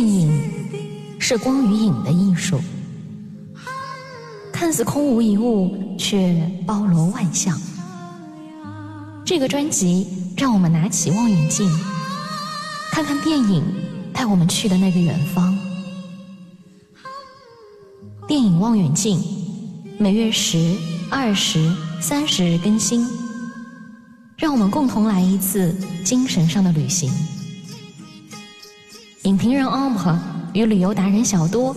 电影是光与影的艺术，看似空无一物，却包罗万象。这个专辑让我们拿起望远镜，看看电影带我们去的那个远方。电影望远镜每月十、二十、三十日更新，让我们共同来一次精神上的旅行。影评人 Ombre 与旅游达人小多，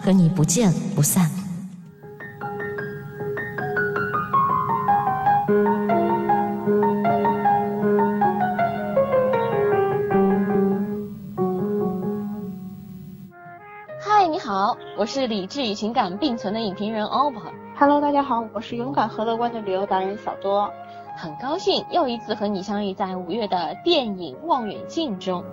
和你不见不散。嗨，你好，我是理智与情感并存的影评人 Ombre，Hello，大家好，我是勇敢和乐观的旅游达人小多。很高兴又一次和你相遇在五月的电影望远镜中。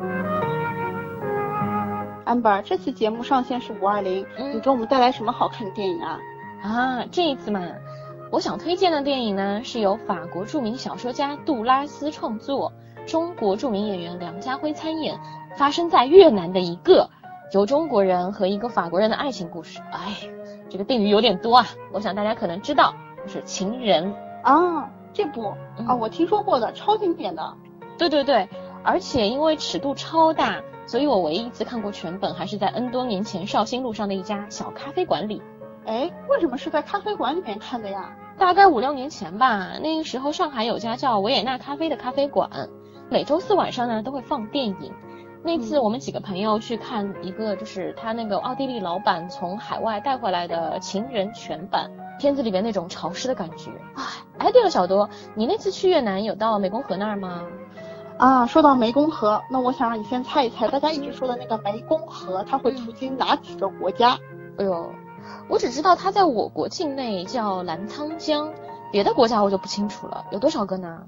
Amber，这次节目上线是五二零，嗯你给我们带来什么好看的电影啊？啊，这一次嘛，我想推荐的电影呢，是由法国著名小说家杜拉斯创作，中国著名演员梁家辉参演，发生在越南的一个由中国人和一个法国人的爱情故事。哎，这个定语有点多啊，我想大家可能知道，就是《情人》。啊，这部嗯啊，我听说过的，超经典的。对对对，而且因为尺度超大，所以我唯一一次看过全本还是在 N 多年前绍兴路上的一家小咖啡馆里。哎，为什么是在咖啡馆里面看的呀？大概五六年前吧，那个时候上海有家叫维也纳咖啡的咖啡馆，每周四晚上呢都会放电影。那次我们几个朋友去看一个，就是他那个奥地利老板从海外带回来的《情人》全版，片子里面那种潮湿的感觉。哎，哎，对了，小多，你那次去越南有到湄公河那儿吗？啊，说到湄公河，那我想让你先猜一猜，大家一直说的那个湄公河，它会途经哪几个国家？哎呦，我只知道它在我国境内叫澜沧江，别的国家我就不清楚了。有多少个呢？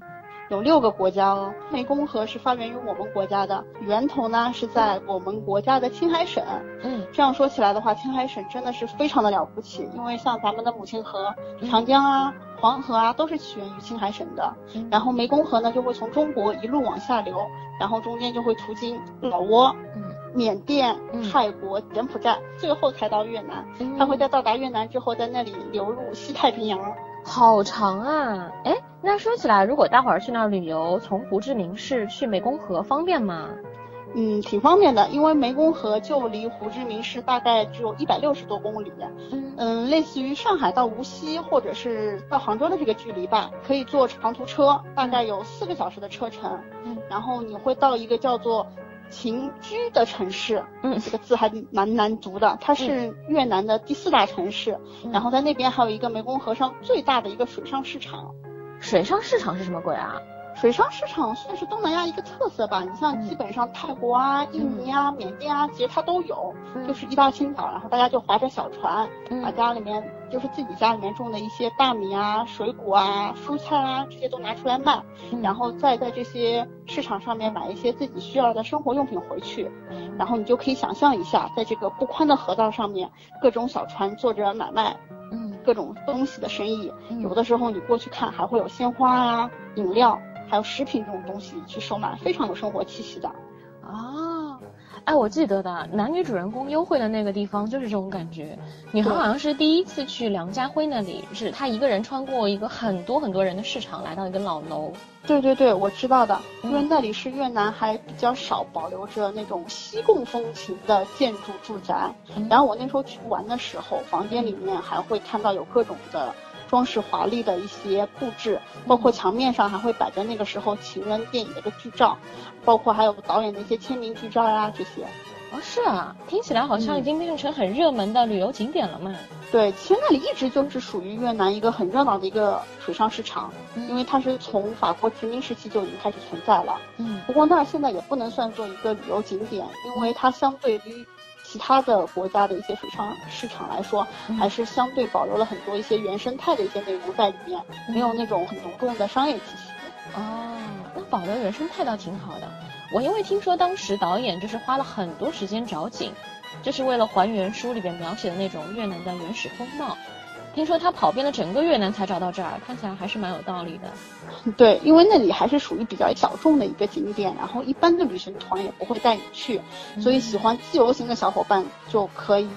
有六个国家哦。湄公河是发源于我们国家的，源头呢是在我们国家的青海省。嗯这样说起来的话，青海省真的是非常的了不起，因为像咱们的母亲河嗯长江啊、黄河啊，都是起源于青海省的。嗯然后湄公河呢，就会从中国一路往下流，然后中间就会途经老挝、嗯缅甸嗯、泰国、柬埔寨，最后才到越南。嗯，它会在到达越南之后，在那里流入西太平洋。好长啊！哎，那说起来，如果大伙儿去那儿旅游，从胡志明市去湄公河方便吗？嗯，挺方便的，因为湄公河就离胡志明市大概只有一百六十多公里。嗯嗯，类似于上海到无锡或者是到杭州的这个距离吧，可以坐长途车，大概有四个小时的车程。嗯然后你会到一个叫做秦居的城市，嗯这个字还蛮难读的，它是越南的第四大城市。嗯然后在那边还有一个湄公河上最大的一个水上市场。水上市场是什么鬼啊？水上市场算是东南亚一个特色吧，你像基本上泰国啊、印尼啊、缅甸啊，其实它都有，嗯。就是一大清早，然后大家就划着小船，把嗯家里面就是自己家里面种的一些大米啊、水果啊、蔬菜啊这些都拿出来卖，嗯。然后再在这些市场上面买一些自己需要的生活用品回去，嗯。然后你就可以想象一下，在这个不宽的河道上面，各种小船做着买卖，嗯。各种东西的生意，嗯。有的时候你过去看还会有鲜花啊、饮料，还有食品这种东西去售卖，非常有生活气息的。哦，哎，我记得的男女主人公幽会的那个地方就是这种感觉。女孩好像是第一次去梁家辉那里，是她一个人穿过一个很多很多人的市场，来到一个老楼。对对对，我知道的，嗯因为那里是越南还比较少保留着那种西贡风情的建筑住宅。嗯然后我那时候去玩的时候，房间里面还会看到有各种的装饰华丽的一些布置，包括墙面上还会摆着那个时候情人电影的一个剧照，包括还有导演的一些签名剧照呀、这些。哦，是啊，听起来好像嗯已经变成很热门的旅游景点了嘛。对，其实那里一直就是属于越南一个很热闹的一个水上市场，嗯因为它是从法国殖民时期就已经开始存在了。嗯不过那儿现在也不能算作一个旅游景点，因为它相对于其他的国家的一些水上市场来说，嗯还是相对保留了很多一些原生态的一些内容在里面，没有那种很浓重的商业气息。哦，那保留原生态倒挺好的。我因为听说当时导演就是花了很多时间找景，就是为了还原书里边描写的那种越南的原始风貌。听说他跑遍了整个越南才找到这儿，看起来还是蛮有道理的。对，因为那里还是属于比较小众的一个景点，然后一般的旅行团也不会带你去，所以喜欢自由行的小伙伴就可以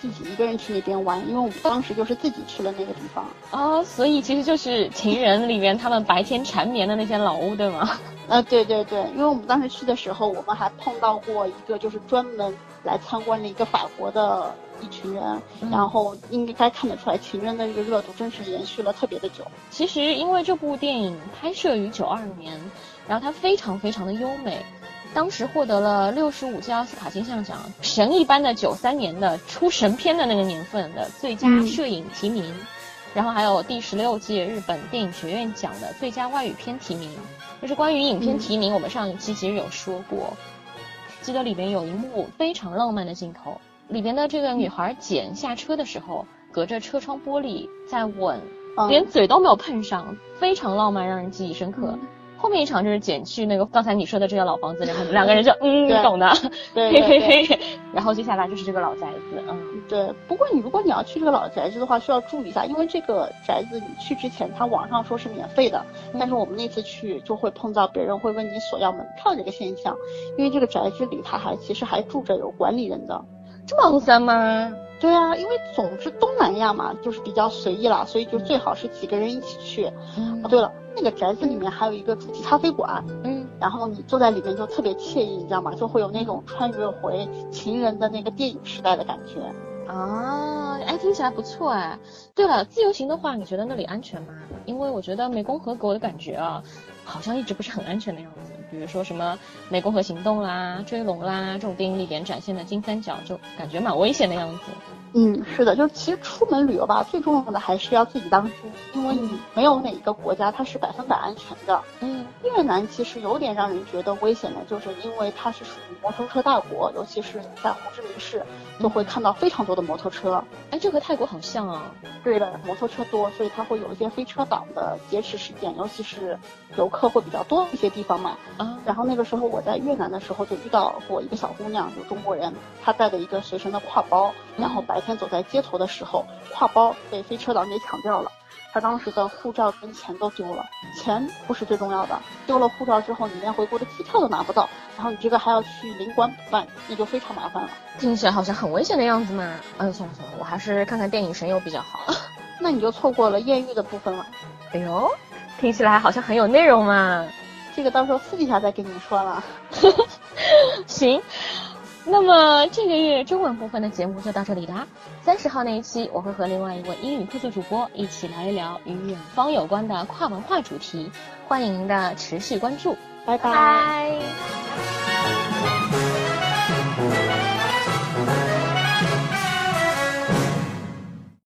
自己一个人去那边玩。因为我们当时就是自己去了那个地方。哦，所以其实就是《情人》里面他们白天缠绵的那些老屋，对吗？啊，对对对，因为我们当时去的时候，我们还碰到过一个就是专门来参观的一个法国的。一群人，然后应该看得出来，情人的这个热度真是延续了特别的久。其实因为这部电影拍摄于九二年，然后它非常非常的优美，当时获得了六十五届奥斯卡金像奖，神一般的九三年的出神片的那个年份的最佳摄影提名，然后还有第十六届日本电影学院奖的最佳外语片提名。就是关于影片提名，我们上一期其实有说过，记得里面有一幕非常浪漫的镜头。里边的这个女孩简下车的时候，隔着车窗玻璃在吻，连嘴都没有碰上，非常浪漫，让人记忆深刻。后面一场就是减去那个刚才你说的这个老房子，然后两个人就 嗯，你懂的，对对 对。然后接下来就是这个老宅子，嗯，对。不过你如果你要去这个老宅子的话，需要注意一下，因为这个宅子你去之前，它网上说是免费的，但是我们那次去就会碰到别人会问你索要门票这个现象，因为这个宅子里它还其实还住着有管理人的。这么肮脏吗？对啊，因为总之东南亚嘛，就是比较随意啦，所以就最好是几个人一起去。哦，对了，那个宅子里面还有一个主题咖啡馆，嗯，然后你坐在里面就特别惬意，你知道吗？就会有那种穿越回情人的那个电影时代的感觉。啊，哎，听起来不错哎。对了，自由行的话，你觉得那里安全吗？因为我觉得湄公河给我的感觉啊，好像一直不是很安全的样子。比如说什么湄公河行动啦、追龙啦这种电影里边展现的金三角，就感觉蛮危险的样子。嗯，是的，就是其实出门旅游吧，最重要的还是要自己当心，因为你没有哪一个国家它是百分百安全的。嗯，越南其实有点让人觉得危险的，就是因为它是属于摩托车大国，尤其是在胡志明市，就会看到非常多的摩托车。哎，这和泰国好像啊。对的，摩托车多，所以它会有一些飞车党的劫持事件，尤其是游客会比较多一些地方嘛。啊，然后那个时候我在越南的时候就遇到过一个小姑娘，就中国人，她带着一个随身的挎包，然后白天走在街头的时候，挎包被飞车党给抢掉了，他当时的护照跟钱都丢了，钱不是最重要的，丢了护照之后，你连回国的机票都拿不到，然后你这个还要去领馆补办，那就非常麻烦了。听起来好像很危险的样子嘛。嗯，算了算了，我还是看看电影神游比较好。那你就错过了艳遇的部分了。哎呦，听起来好像很有内容嘛。这个到时候私底下再跟你说了。行，那么这个月中文部分的节目就到这里啦。三十号那一期，我会和另外一位英语特色主播一起聊一聊与远方有关的跨文化主题，欢迎您的持续关注。拜拜。